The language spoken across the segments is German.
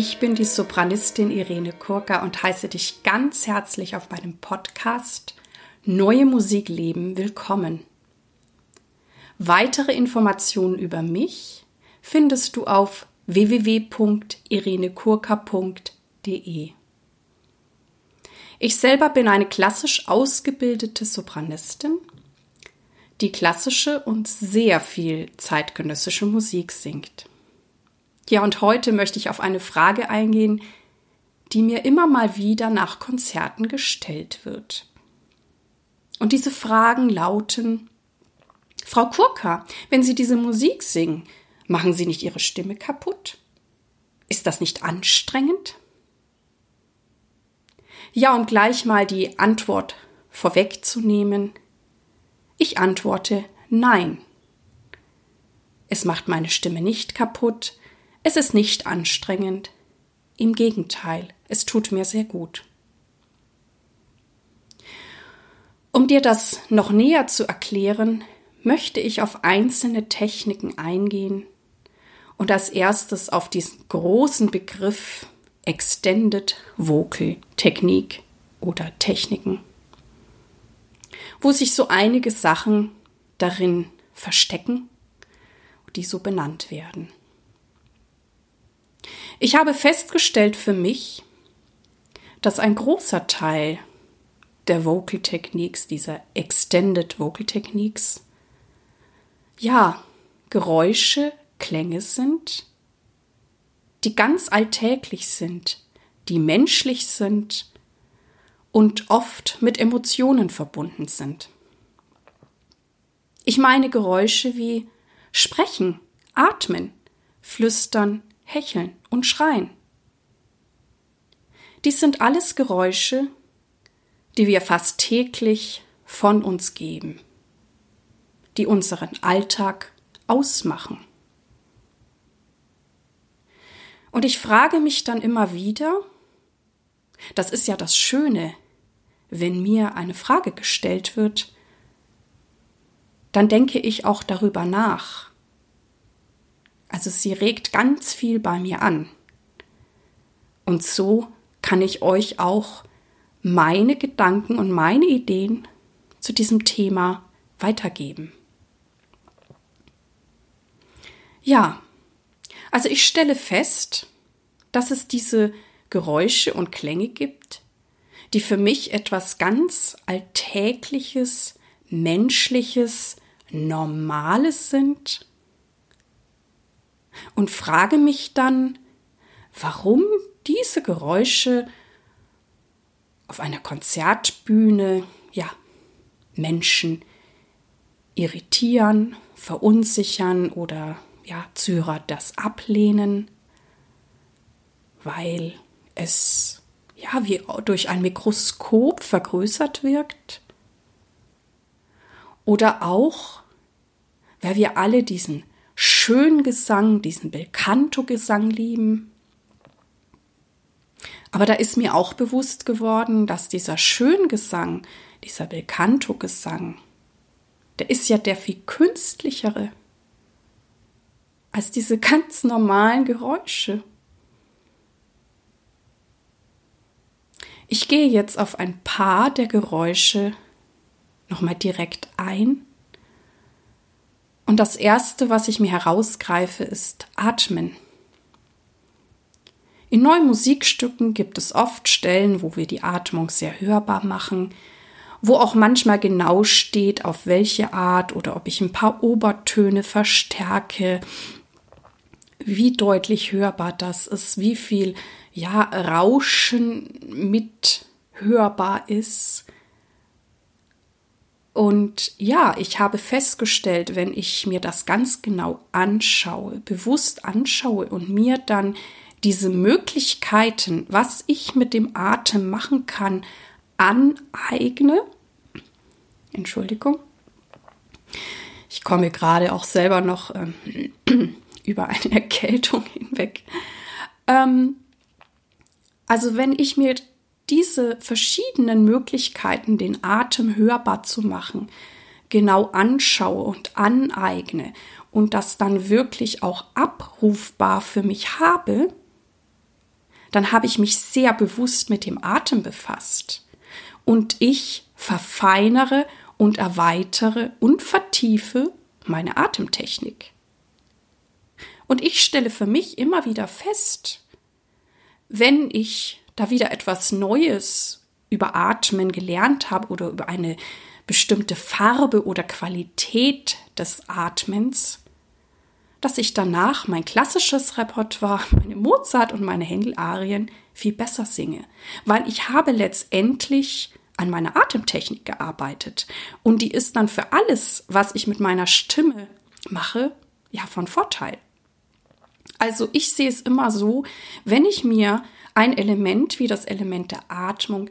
Ich bin die Sopranistin Irene Kurka und heiße dich ganz herzlich auf meinem Podcast Neue Musik leben willkommen. Weitere Informationen über mich findest du auf www.irenekurka.de. Ich selber bin eine klassisch ausgebildete Sopranistin, die klassische und sehr viel zeitgenössische Musik singt. Ja, und heute möchte ich auf eine Frage eingehen, die mir immer mal wieder nach Konzerten gestellt wird. Und diese Fragen lauten Frau Kurka, wenn Sie diese Musik singen, machen Sie nicht Ihre Stimme kaputt? Ist das nicht anstrengend? Ja, um gleich mal die Antwort vorwegzunehmen. Ich antworte Nein. Es macht meine Stimme nicht kaputt, es ist nicht anstrengend. Im Gegenteil, es tut mir sehr gut. Um dir das noch näher zu erklären, möchte ich auf einzelne Techniken eingehen und als erstes auf diesen großen Begriff Extended Vocal Technik oder Techniken, wo sich so einige Sachen darin verstecken, die so benannt werden. Ich habe festgestellt für mich, dass ein großer Teil der Vocal Techniques, dieser Extended Vocal Techniques, ja, Geräusche, Klänge sind, die ganz alltäglich sind, die menschlich sind und oft mit Emotionen verbunden sind. Ich meine Geräusche wie Sprechen, Atmen, Flüstern, Hecheln und Schreien. Dies sind alles Geräusche, die wir fast täglich von uns geben, die unseren Alltag ausmachen. Und ich frage mich dann immer wieder, das ist ja das Schöne, wenn mir eine Frage gestellt wird, dann denke ich auch darüber nach, also sie regt ganz viel bei mir an. Und so kann ich euch auch meine Gedanken und meine Ideen zu diesem Thema weitergeben. Ja, also ich stelle fest, dass es diese Geräusche und Klänge gibt, die für mich etwas ganz Alltägliches, Menschliches, Normales sind und frage mich dann, warum diese Geräusche auf einer Konzertbühne, ja, Menschen irritieren, verunsichern oder ja, Zuhörer das ablehnen, weil es ja wie durch ein Mikroskop vergrößert wirkt. Oder auch, weil wir alle diesen schönen Gesang, diesen Belcanto-Gesang lieben. Aber da ist mir auch bewusst geworden, dass dieser Schöngesang, dieser Belcanto-Gesang, der ist ja der viel künstlichere als diese ganz normalen Geräusche. Ich gehe jetzt auf ein paar der Geräusche nochmal direkt ein und das Erste, was ich mir herausgreife, ist Atmen. In neuen Musikstücken gibt es oft Stellen, wo wir die Atmung sehr hörbar machen, wo auch manchmal genau steht, auf welche Art oder ob ich ein paar Obertöne verstärke, wie deutlich hörbar das ist, wie viel ja Rauschen mit hörbar ist. Und ja, ich habe festgestellt, wenn ich mir das ganz genau anschaue, bewusst anschaue und mir dann diese Möglichkeiten, was ich mit dem Atem machen kann, aneigne. Entschuldigung. Ich komme gerade auch selber noch ähm, über eine Erkältung hinweg. Ähm, also wenn ich mir diese verschiedenen Möglichkeiten, den Atem hörbar zu machen, genau anschaue und aneigne und das dann wirklich auch abrufbar für mich habe, dann habe ich mich sehr bewusst mit dem Atem befasst. Und ich verfeinere und erweitere und vertiefe meine Atemtechnik. Und ich stelle für mich immer wieder fest, wenn ich da wieder etwas Neues über Atmen gelernt habe oder über eine bestimmte Farbe oder Qualität des Atmens, dass ich danach mein klassisches Repertoire, meine Mozart und meine Händel-Arien viel besser singe, weil ich habe letztendlich an meiner Atemtechnik gearbeitet und die ist dann für alles, was ich mit meiner Stimme mache, ja von Vorteil. Also ich sehe es immer so, wenn ich mir ein Element wie das Element der Atmung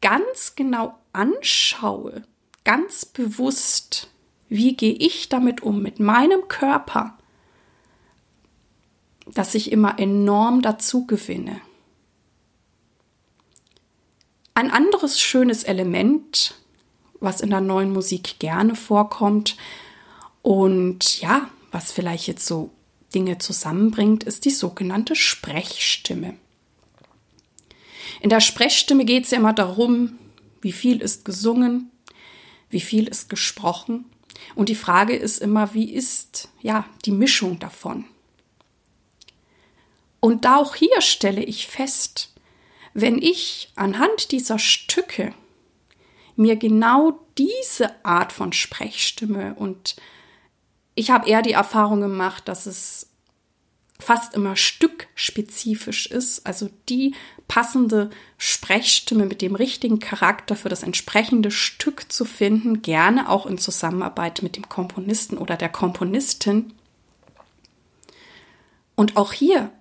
ganz genau anschaue, ganz bewusst, wie gehe ich damit um, mit meinem Körper, dass ich immer enorm dazu gewinne. Ein anderes schönes Element, was in der neuen Musik gerne vorkommt und ja, was vielleicht jetzt so Dinge zusammenbringt, ist die sogenannte Sprechstimme. In der Sprechstimme geht es ja immer darum, wie viel ist gesungen, wie viel ist gesprochen. Und die Frage ist immer, wie ist ja die Mischung davon? Und auch hier stelle ich fest, wenn ich anhand dieser Stücke mir genau diese Art von Sprechstimme und ich habe eher die Erfahrung gemacht, dass es fast immer stückspezifisch ist, also die passende Sprechstimme mit dem richtigen Charakter für das entsprechende Stück zu finden, gerne auch in Zusammenarbeit mit dem Komponisten oder der Komponistin. Und auch hier,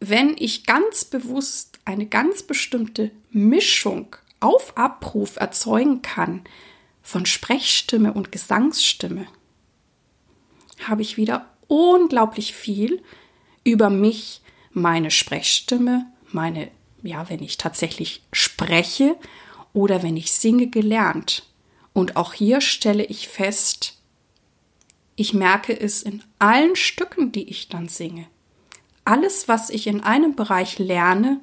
wenn ich ganz bewusst eine ganz bestimmte Mischung auf Abruf erzeugen kann von Sprechstimme und Gesangsstimme, habe ich wieder unglaublich viel über mich, meine Sprechstimme, meine, ja, wenn ich tatsächlich spreche oder wenn ich singe, gelernt. Und auch hier stelle ich fest, ich merke es in allen Stücken, die ich dann singe. Alles, was ich in einem Bereich lerne,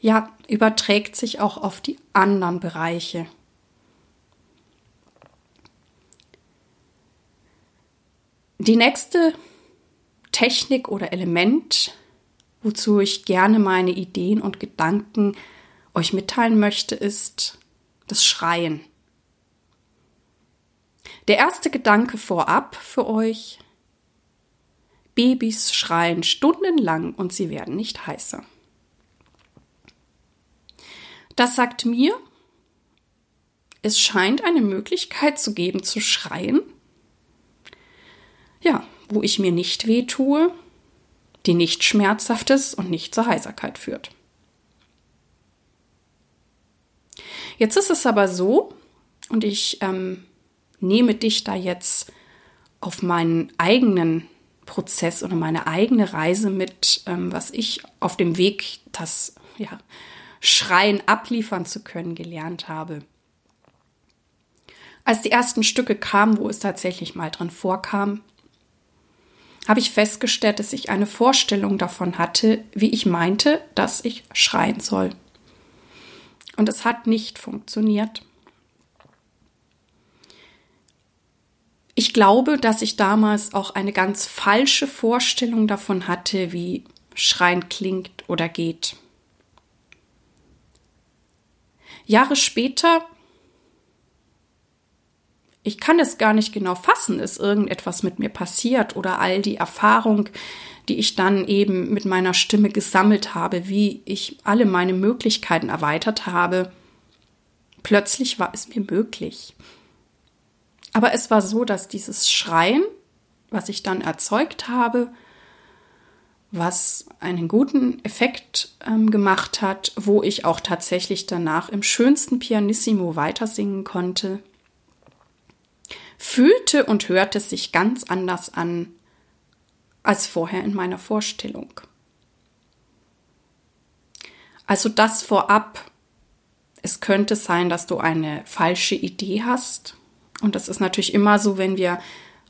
ja, überträgt sich auch auf die anderen Bereiche. Die nächste Technik oder Element, wozu ich gerne meine Ideen und Gedanken euch mitteilen möchte, ist das Schreien. Der erste Gedanke vorab für euch. Babys schreien stundenlang und sie werden nicht heißer. Das sagt mir, es scheint eine Möglichkeit zu geben, zu schreien. Ja, wo ich mir nicht weh tue, die nicht schmerzhaft ist und nicht zur Heiserkeit führt. Jetzt ist es aber so, und ich ähm, nehme dich da jetzt auf meinen eigenen Prozess oder meine eigene Reise mit, ähm, was ich auf dem Weg, das ja, Schreien abliefern zu können, gelernt habe. Als die ersten Stücke kamen, wo es tatsächlich mal drin vorkam, habe ich festgestellt, dass ich eine Vorstellung davon hatte, wie ich meinte, dass ich schreien soll. Und es hat nicht funktioniert. Ich glaube, dass ich damals auch eine ganz falsche Vorstellung davon hatte, wie Schreien klingt oder geht. Jahre später ich kann es gar nicht genau fassen, ist irgendetwas mit mir passiert oder all die Erfahrung, die ich dann eben mit meiner Stimme gesammelt habe, wie ich alle meine Möglichkeiten erweitert habe. Plötzlich war es mir möglich. Aber es war so, dass dieses Schreien, was ich dann erzeugt habe, was einen guten Effekt ähm, gemacht hat, wo ich auch tatsächlich danach im schönsten Pianissimo weitersingen konnte, fühlte und hörte sich ganz anders an als vorher in meiner Vorstellung. Also das vorab. Es könnte sein, dass du eine falsche Idee hast. Und das ist natürlich immer so, wenn wir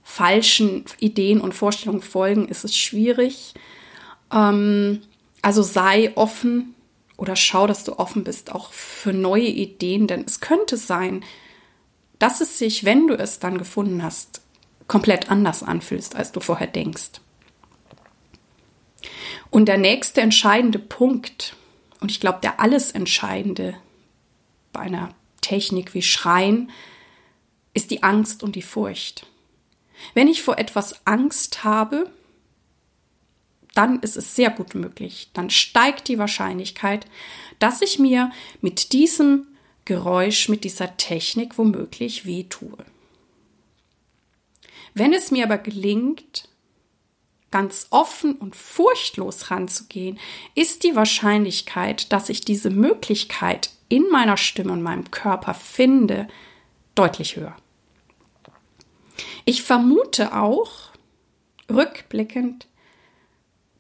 falschen Ideen und Vorstellungen folgen, ist es schwierig. Ähm, also sei offen oder schau, dass du offen bist auch für neue Ideen, denn es könnte sein, dass es sich, wenn du es dann gefunden hast, komplett anders anfühlst, als du vorher denkst. Und der nächste entscheidende Punkt, und ich glaube der alles Entscheidende bei einer Technik wie Schreien, ist die Angst und die Furcht. Wenn ich vor etwas Angst habe, dann ist es sehr gut möglich, dann steigt die Wahrscheinlichkeit, dass ich mir mit diesem Geräusch, mit dieser Technik womöglich wehtue. Wenn es mir aber gelingt, ganz offen und furchtlos ranzugehen, ist die Wahrscheinlichkeit, dass ich diese Möglichkeit in meiner Stimme und meinem Körper finde, deutlich höher. Ich vermute auch, rückblickend,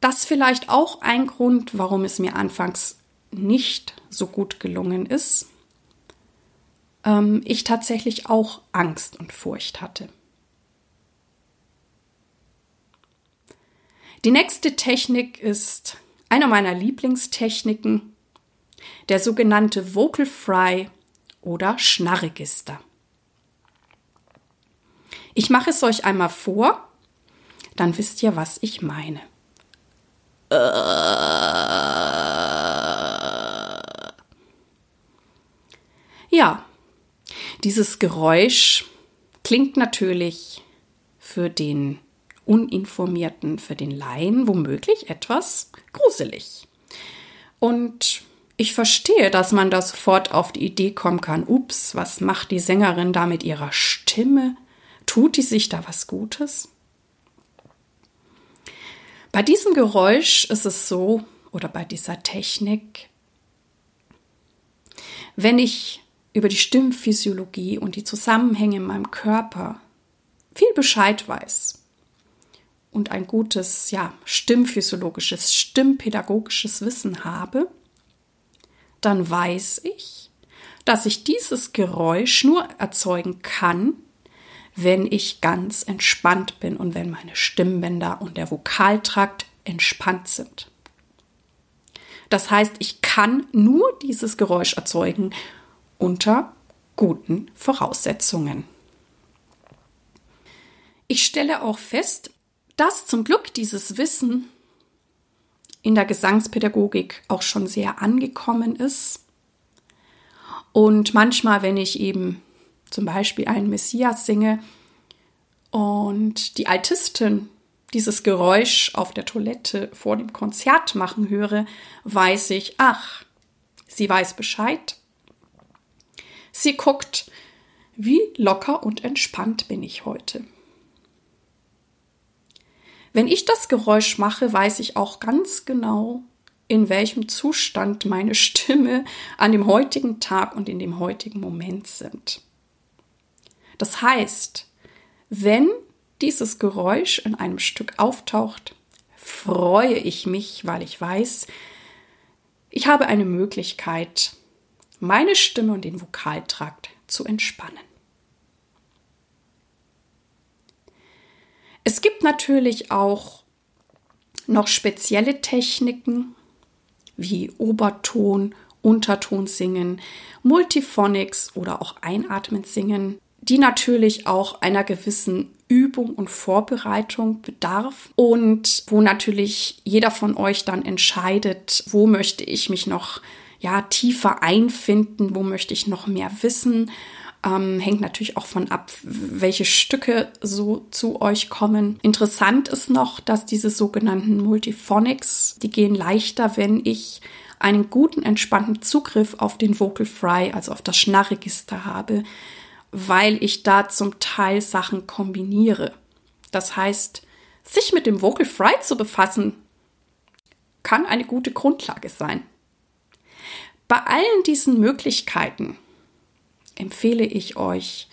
dass vielleicht auch ein Grund, warum es mir anfangs nicht so gut gelungen ist, ähm, ich tatsächlich auch Angst und Furcht hatte. Die nächste Technik ist einer meiner Lieblingstechniken, der sogenannte Vocal Fry oder Schnarregister. Ich mache es euch einmal vor, dann wisst ihr, was ich meine. Ja, dieses Geräusch klingt natürlich für den Uninformierten, für den Laien womöglich etwas gruselig. Und ich verstehe, dass man da sofort auf die Idee kommen kann, ups, was macht die Sängerin da mit ihrer Stimme? Tut die sich da was Gutes? Bei diesem Geräusch ist es so, oder bei dieser Technik, wenn ich über die Stimmphysiologie und die Zusammenhänge in meinem Körper viel Bescheid weiß, und ein gutes, ja, stimmphysiologisches, stimmpädagogisches Wissen habe, dann weiß ich, dass ich dieses Geräusch nur erzeugen kann, wenn ich ganz entspannt bin und wenn meine Stimmbänder und der Vokaltrakt entspannt sind. Das heißt, ich kann nur dieses Geräusch erzeugen unter guten Voraussetzungen. Ich stelle auch fest, dass zum Glück dieses Wissen in der Gesangspädagogik auch schon sehr angekommen ist. Und manchmal, wenn ich eben zum Beispiel einen Messias singe und die Altistin dieses Geräusch auf der Toilette vor dem Konzert machen höre, weiß ich, ach, sie weiß Bescheid. Sie guckt, wie locker und entspannt bin ich heute. Wenn ich das Geräusch mache, weiß ich auch ganz genau, in welchem Zustand meine Stimme an dem heutigen Tag und in dem heutigen Moment sind. Das heißt, wenn dieses Geräusch in einem Stück auftaucht, freue ich mich, weil ich weiß, ich habe eine Möglichkeit, meine Stimme und den Vokaltrakt zu entspannen. Es gibt natürlich auch noch spezielle Techniken wie Oberton, Unterton singen, Multiphonics oder auch Einatmen singen, die natürlich auch einer gewissen Übung und Vorbereitung bedarf und wo natürlich jeder von euch dann entscheidet, wo möchte ich mich noch ja tiefer einfinden, wo möchte ich noch mehr wissen ähm, hängt natürlich auch von ab, welche Stücke so zu euch kommen. Interessant ist noch, dass diese sogenannten Multiphonics, die gehen leichter, wenn ich einen guten, entspannten Zugriff auf den Vocal Fry, also auf das Schnarregister habe, weil ich da zum Teil Sachen kombiniere. Das heißt, sich mit dem Vocal Fry zu befassen, kann eine gute Grundlage sein. Bei allen diesen Möglichkeiten empfehle ich euch,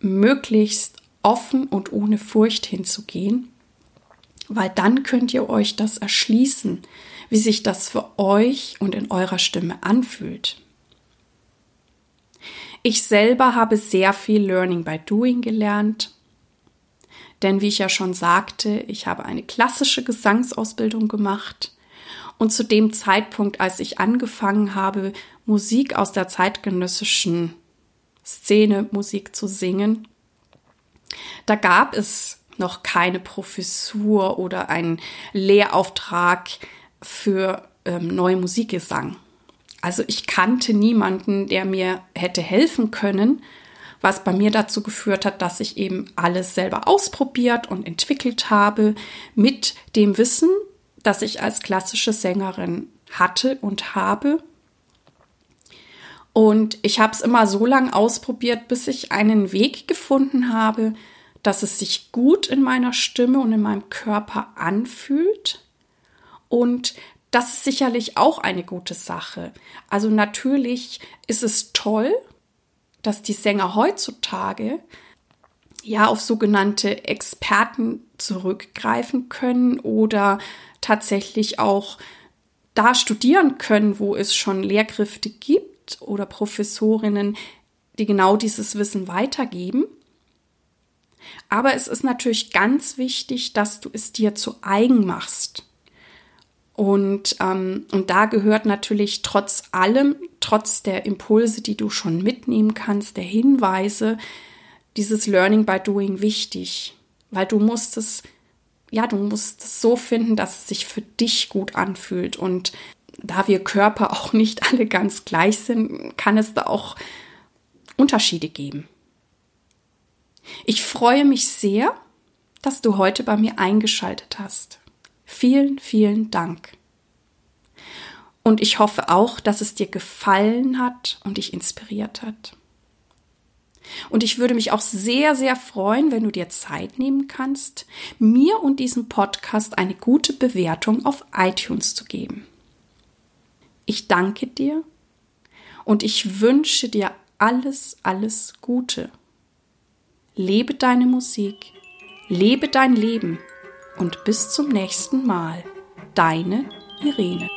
möglichst offen und ohne Furcht hinzugehen, weil dann könnt ihr euch das erschließen, wie sich das für euch und in eurer Stimme anfühlt. Ich selber habe sehr viel Learning by Doing gelernt, denn wie ich ja schon sagte, ich habe eine klassische Gesangsausbildung gemacht Und zu dem Zeitpunkt, als ich angefangen habe, Musik aus der zeitgenössischen Szene, Musik zu singen, da gab es noch keine Professur oder einen Lehrauftrag für ähm, neue Musikgesang. Also ich kannte niemanden, der mir hätte helfen können, was bei mir dazu geführt hat, dass ich eben alles selber ausprobiert und entwickelt habe mit dem Wissen, das ich als klassische Sängerin hatte und habe. Und ich habe es immer so lange ausprobiert, bis ich einen Weg gefunden habe, dass es sich gut in meiner Stimme und in meinem Körper anfühlt und das ist sicherlich auch eine gute Sache. Also natürlich ist es toll, dass die Sänger heutzutage ja auf sogenannte Experten zurückgreifen können oder tatsächlich auch da studieren können, wo es schon Lehrkräfte gibt oder Professorinnen, die genau dieses Wissen weitergeben. Aber es ist natürlich ganz wichtig, dass du es dir zu eigen machst. Und, ähm, und da gehört natürlich trotz allem, trotz der Impulse, die du schon mitnehmen kannst, der Hinweise, dieses Learning by Doing wichtig. Weil du musst es, ja, du musst es so finden, dass es sich für dich gut anfühlt. Und da wir Körper auch nicht alle ganz gleich sind, kann es da auch Unterschiede geben. Ich freue mich sehr, dass du heute bei mir eingeschaltet hast. Vielen, vielen Dank. Und ich hoffe auch, dass es dir gefallen hat und dich inspiriert hat. Und ich würde mich auch sehr, sehr freuen, wenn du dir Zeit nehmen kannst, mir und diesem Podcast eine gute Bewertung auf iTunes zu geben. Ich danke dir und ich wünsche dir alles, alles Gute. Lebe deine Musik, lebe dein Leben und bis zum nächsten Mal. Deine Irene.